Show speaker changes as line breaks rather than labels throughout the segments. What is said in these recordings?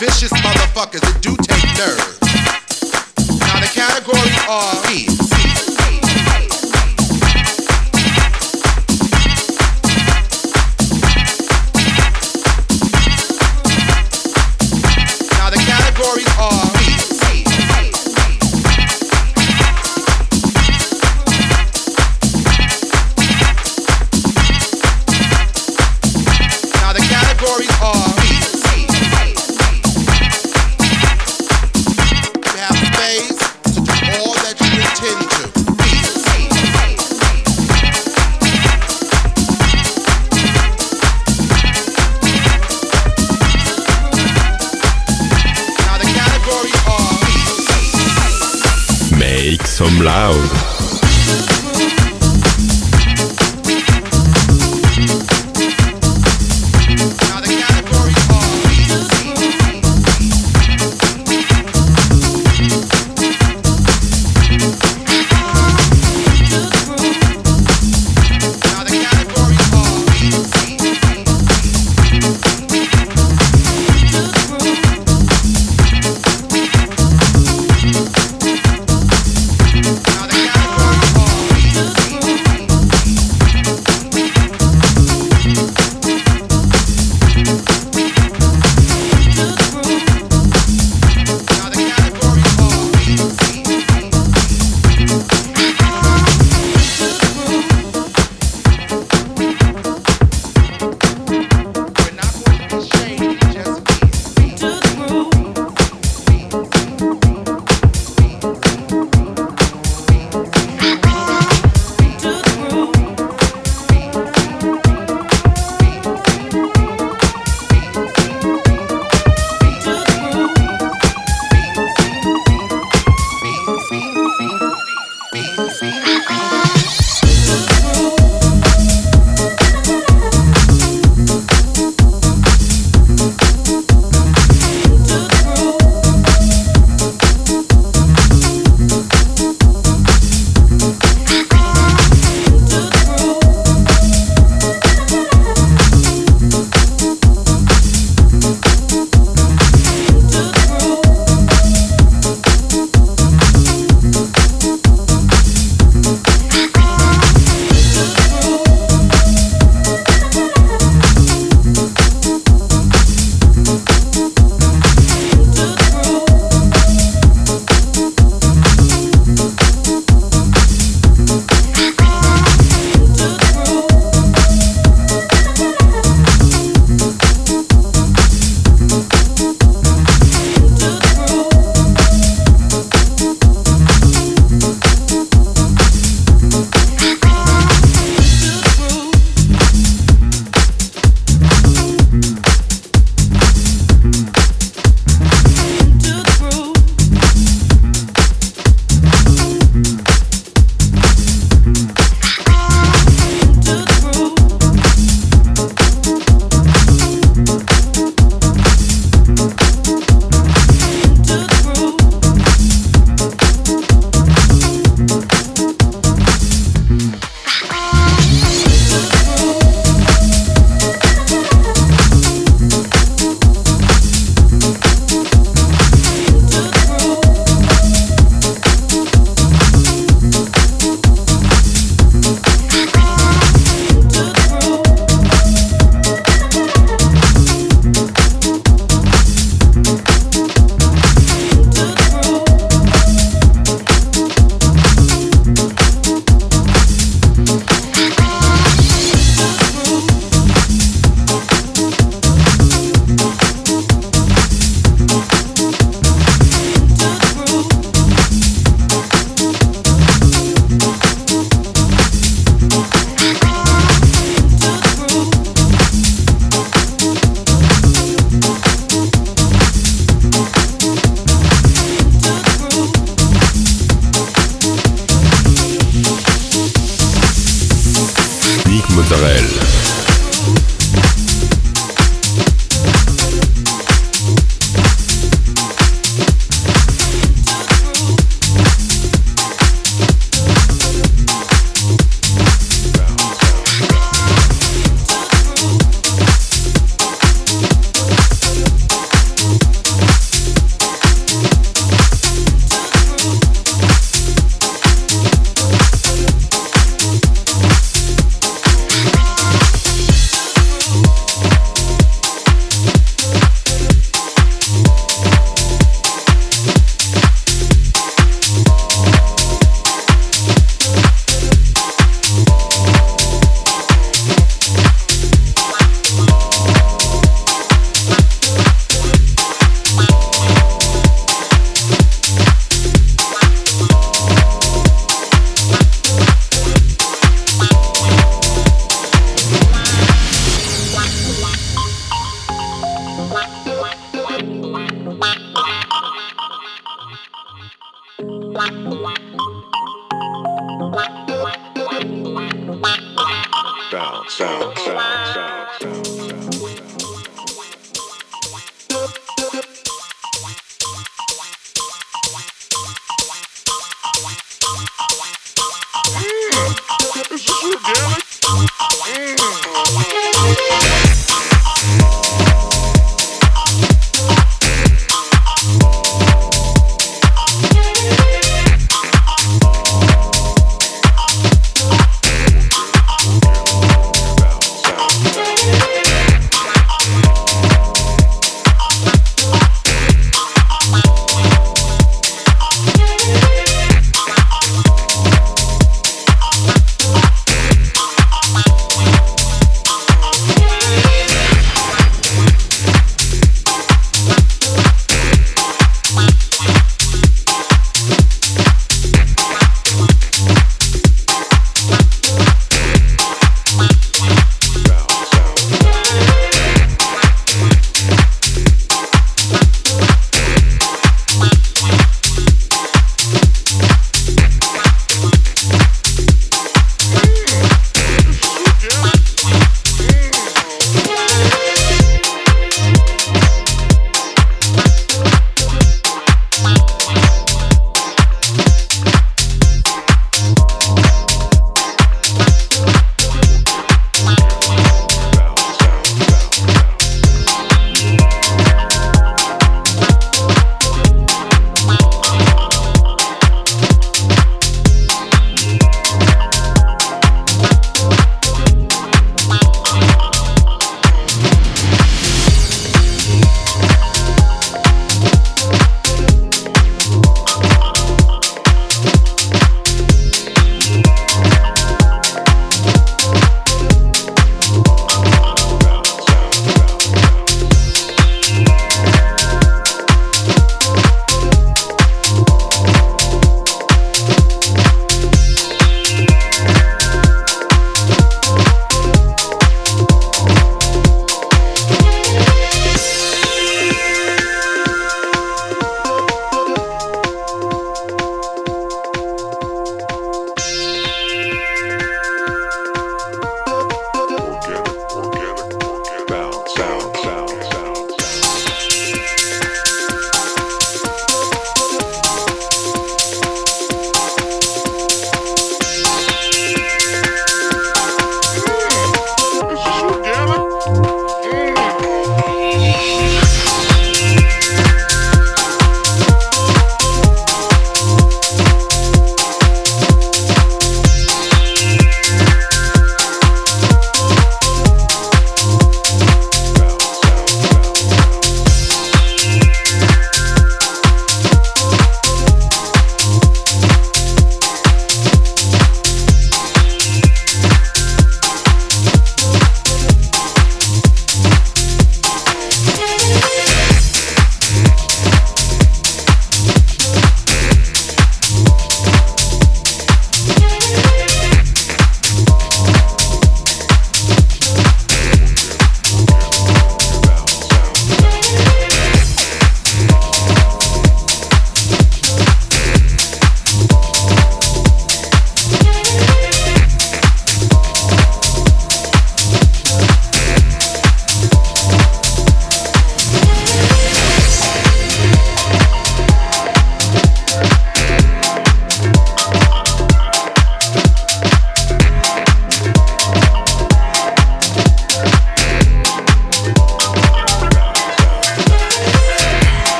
vicious motherfuckers that do take nerves. Now the categories are
these.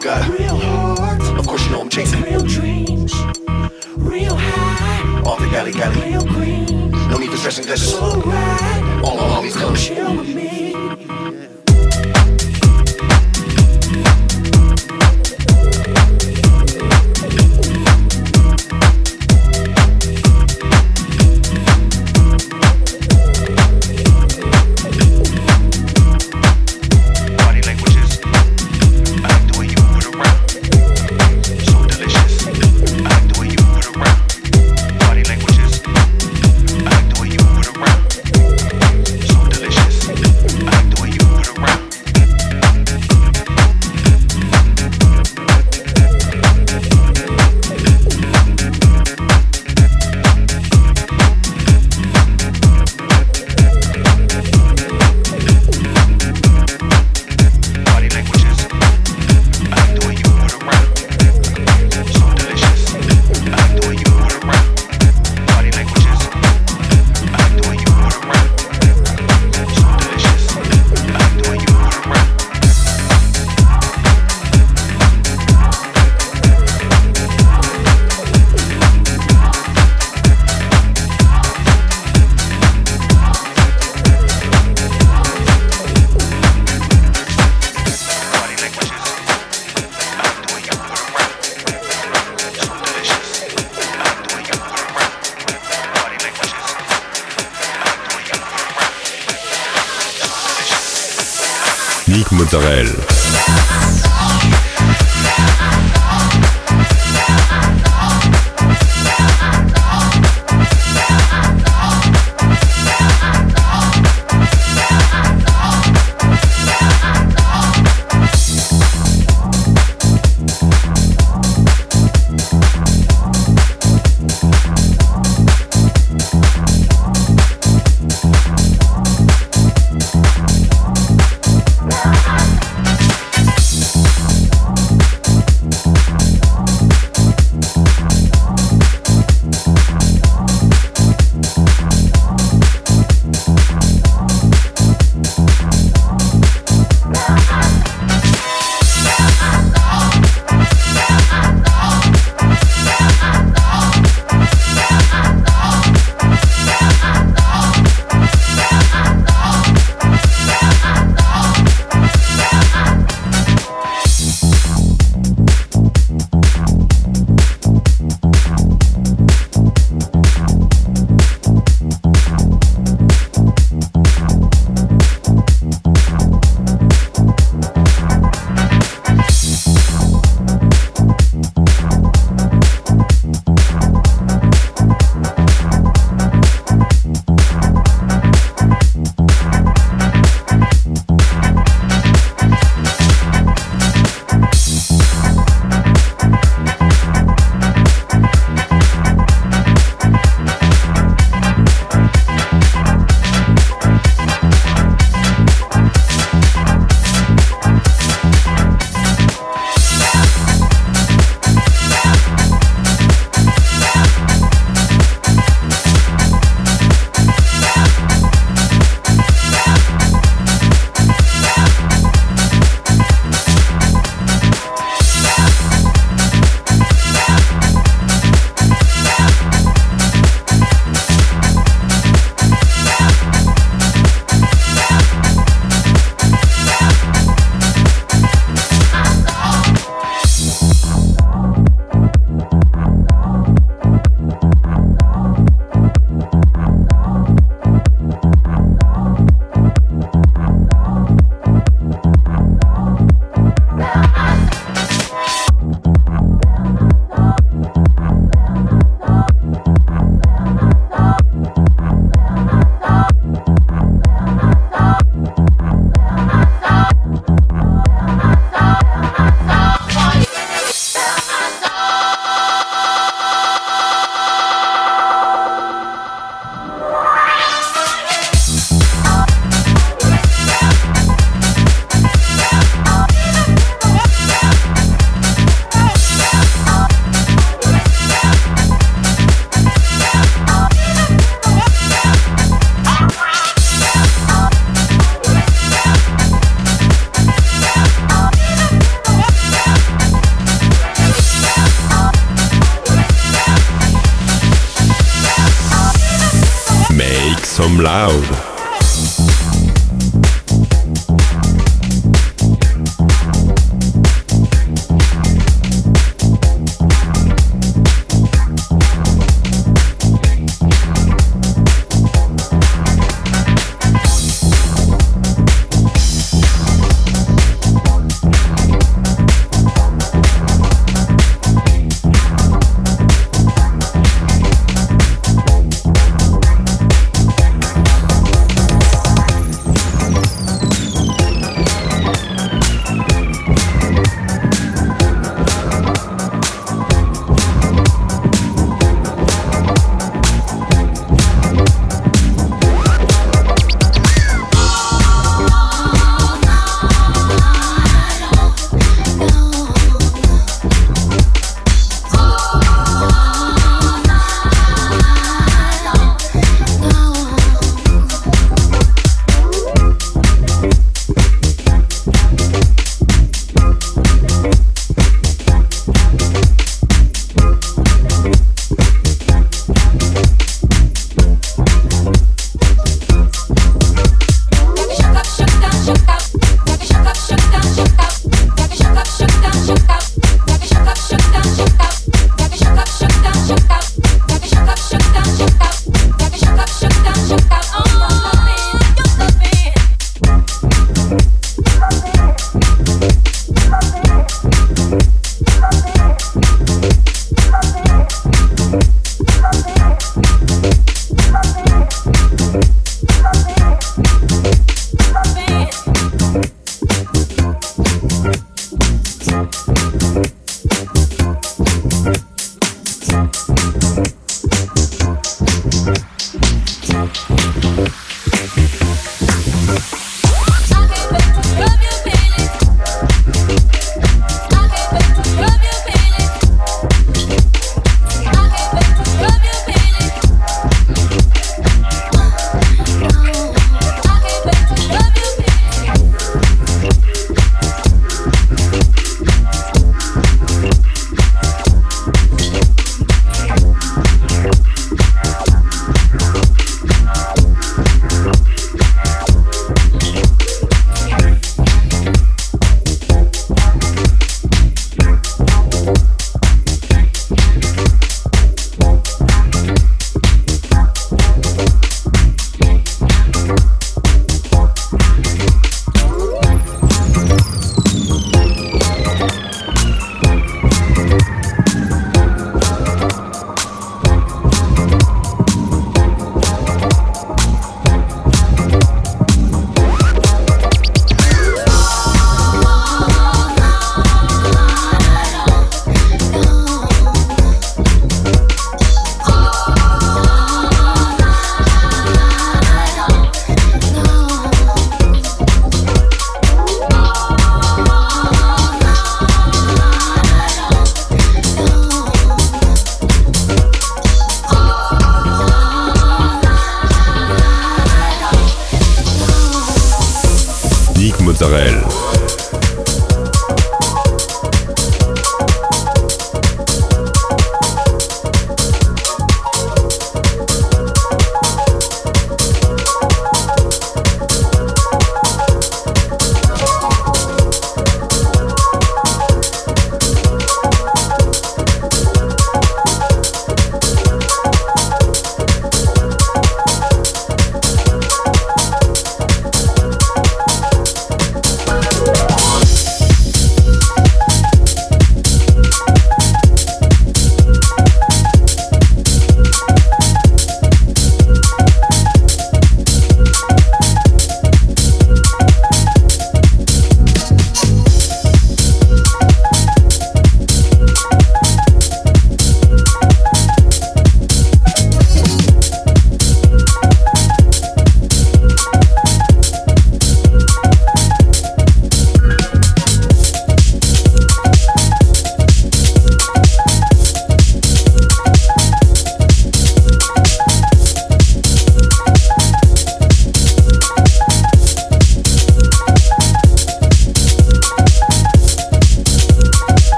got real heart. Of course, you know I'm chasing real dreams, real high. Off the galley, galley, real green. No need for stressing, that's just so right. All my homies come chill with me.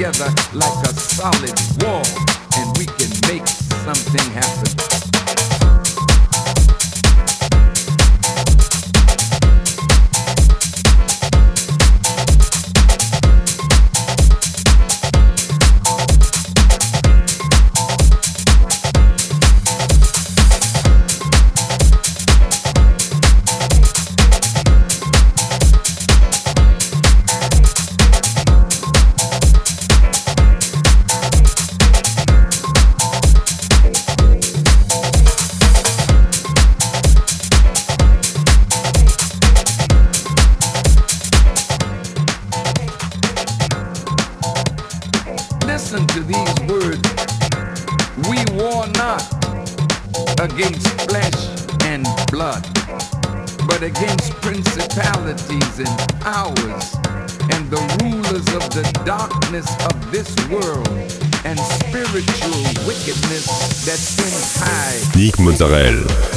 together like a solid wall, and we can make something happen. the darkness of this world and spiritual wickedness that sins high.
Nick Mozzarella.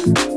Get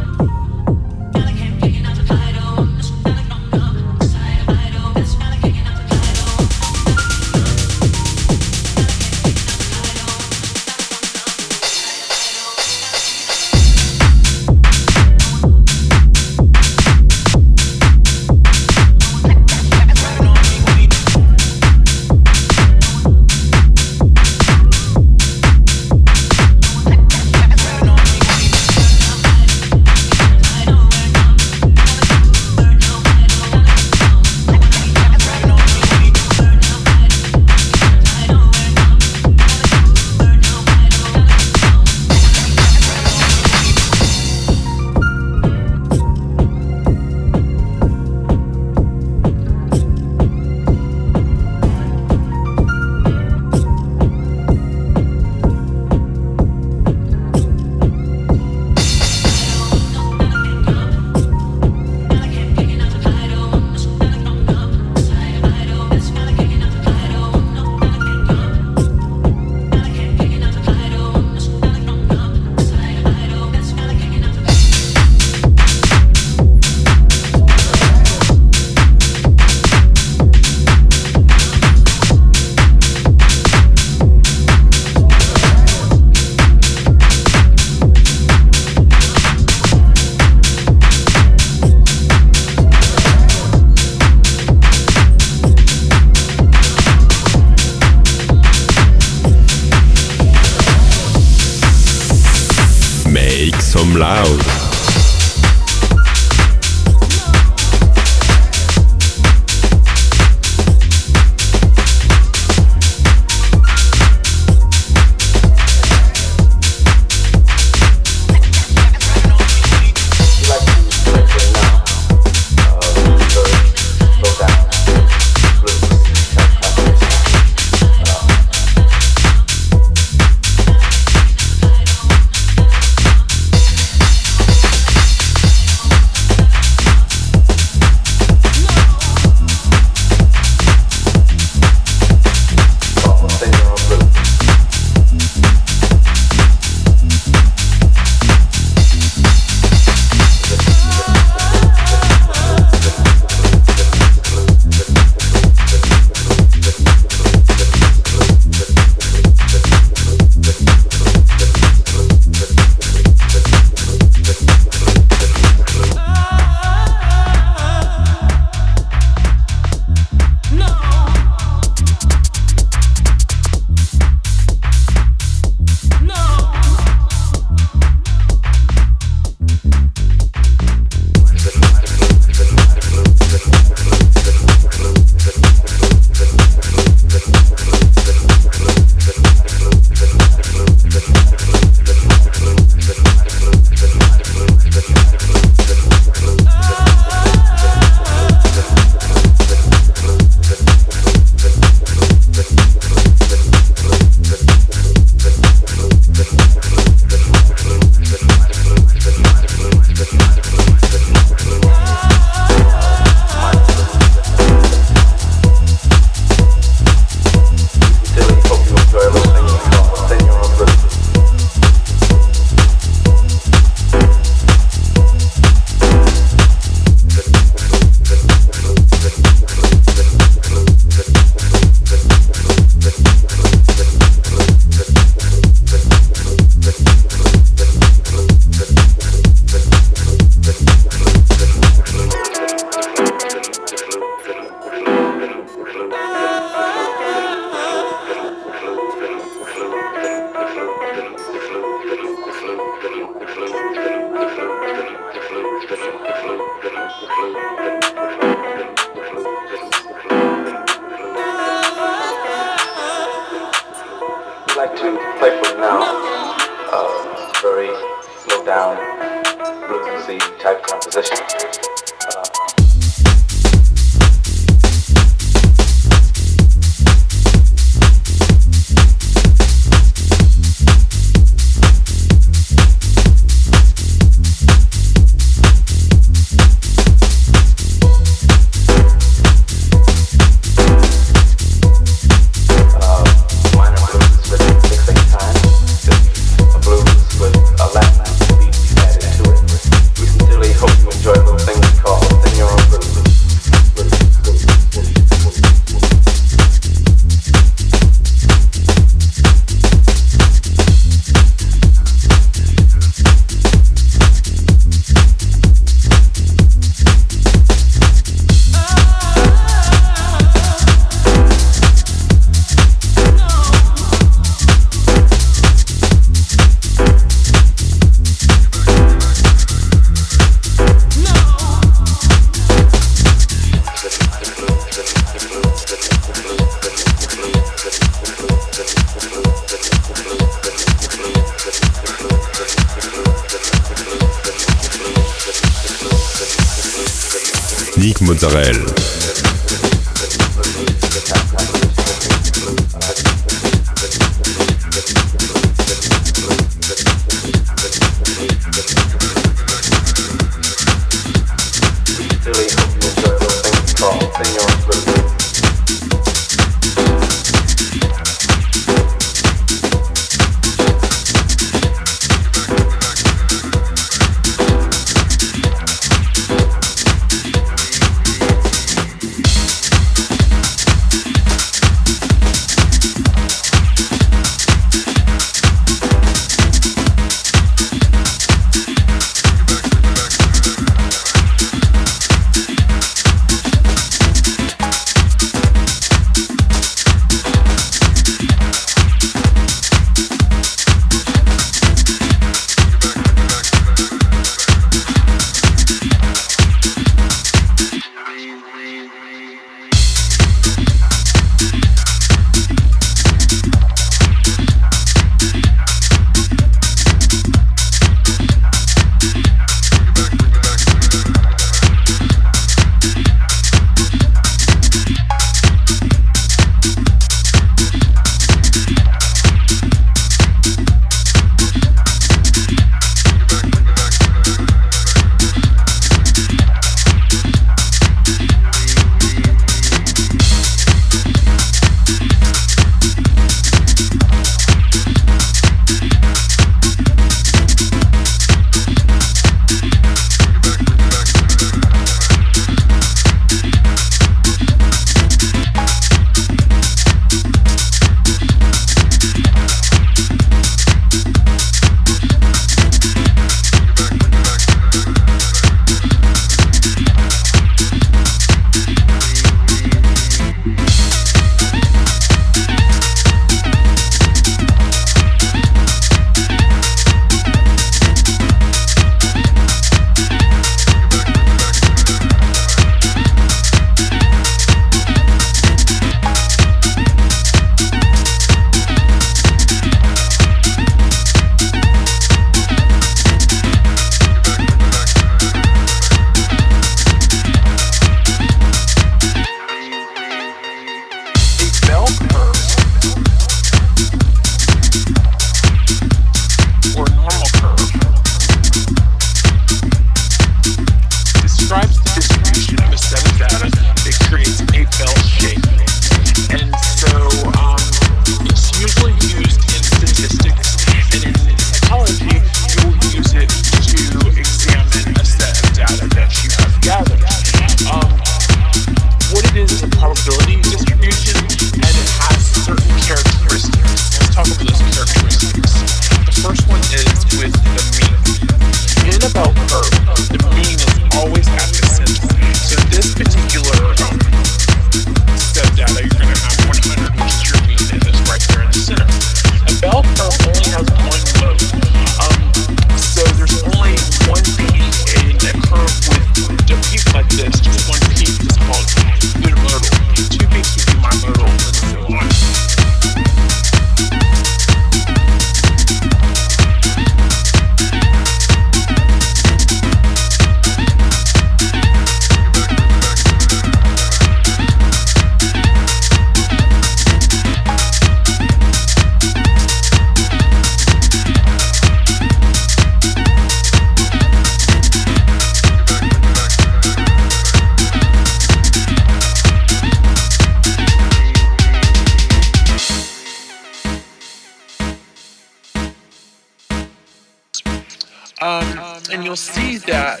you'll see that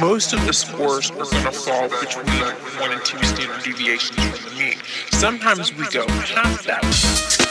most of the scores are going to fall between one and two standard deviations from the mean. Sometimes we go past that.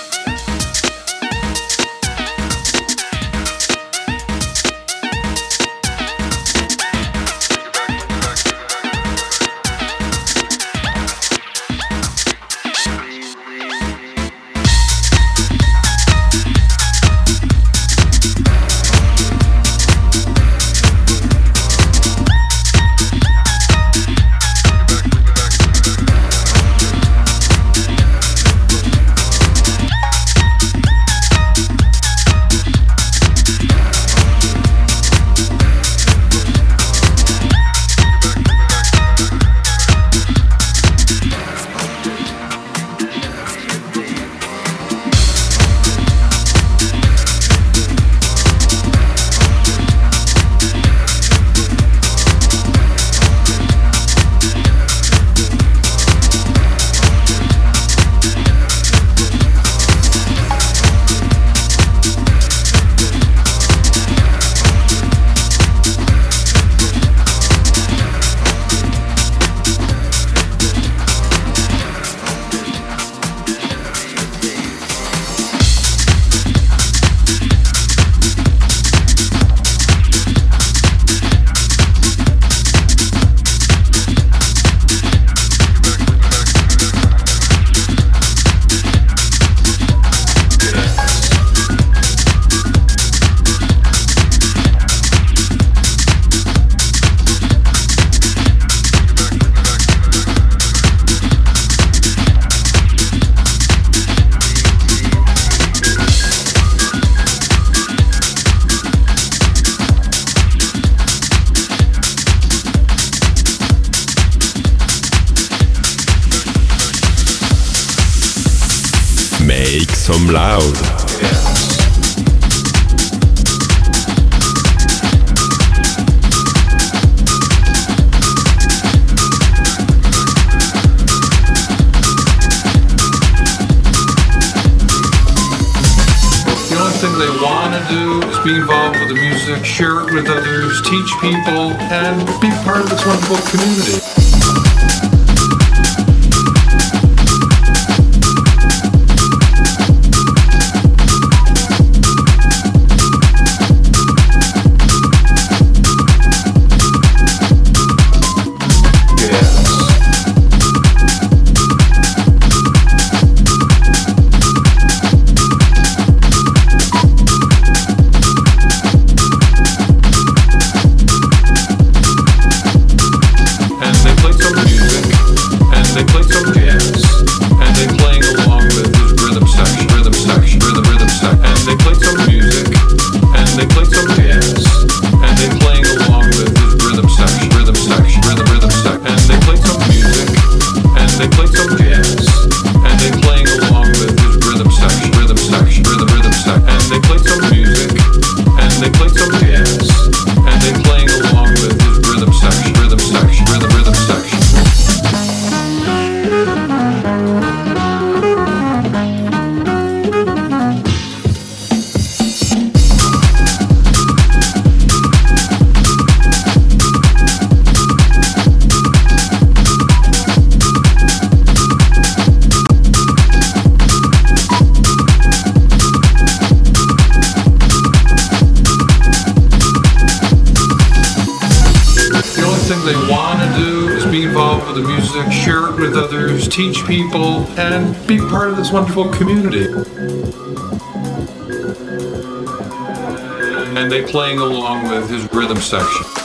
some
music and they played some piano. teach people, and be part of this wonderful community. And they playing along with his rhythm section.